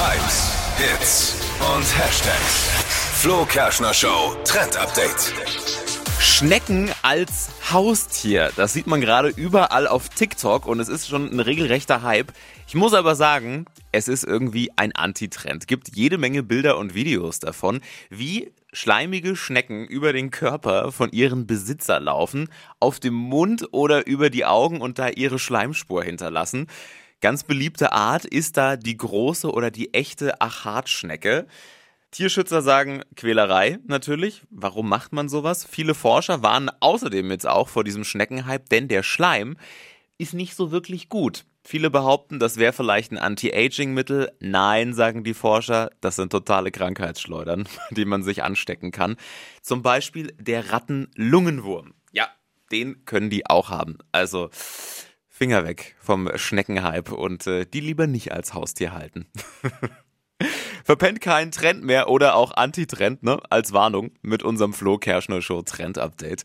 Hypes, Hits und Hashtags. Flo Kerschner Show Trend Update. Schnecken als Haustier. Das sieht man gerade überall auf TikTok und es ist schon ein regelrechter Hype. Ich muss aber sagen, es ist irgendwie ein Antitrend. Gibt jede Menge Bilder und Videos davon, wie schleimige Schnecken über den Körper von ihren Besitzer laufen, auf dem Mund oder über die Augen und da ihre Schleimspur hinterlassen. Ganz beliebte Art ist da die große oder die echte Achatschnecke. Tierschützer sagen Quälerei natürlich. Warum macht man sowas? Viele Forscher warnen außerdem jetzt auch vor diesem Schneckenhype, denn der Schleim ist nicht so wirklich gut. Viele behaupten, das wäre vielleicht ein Anti-Aging-Mittel. Nein, sagen die Forscher, das sind totale Krankheitsschleudern, die man sich anstecken kann. Zum Beispiel der Rattenlungenwurm. Ja, den können die auch haben. Also Finger weg vom Schneckenhype und äh, die lieber nicht als Haustier halten. Verpennt keinen Trend mehr oder auch Anti-Trend, ne? Als Warnung mit unserem Flo Kerschner Show Trend Update.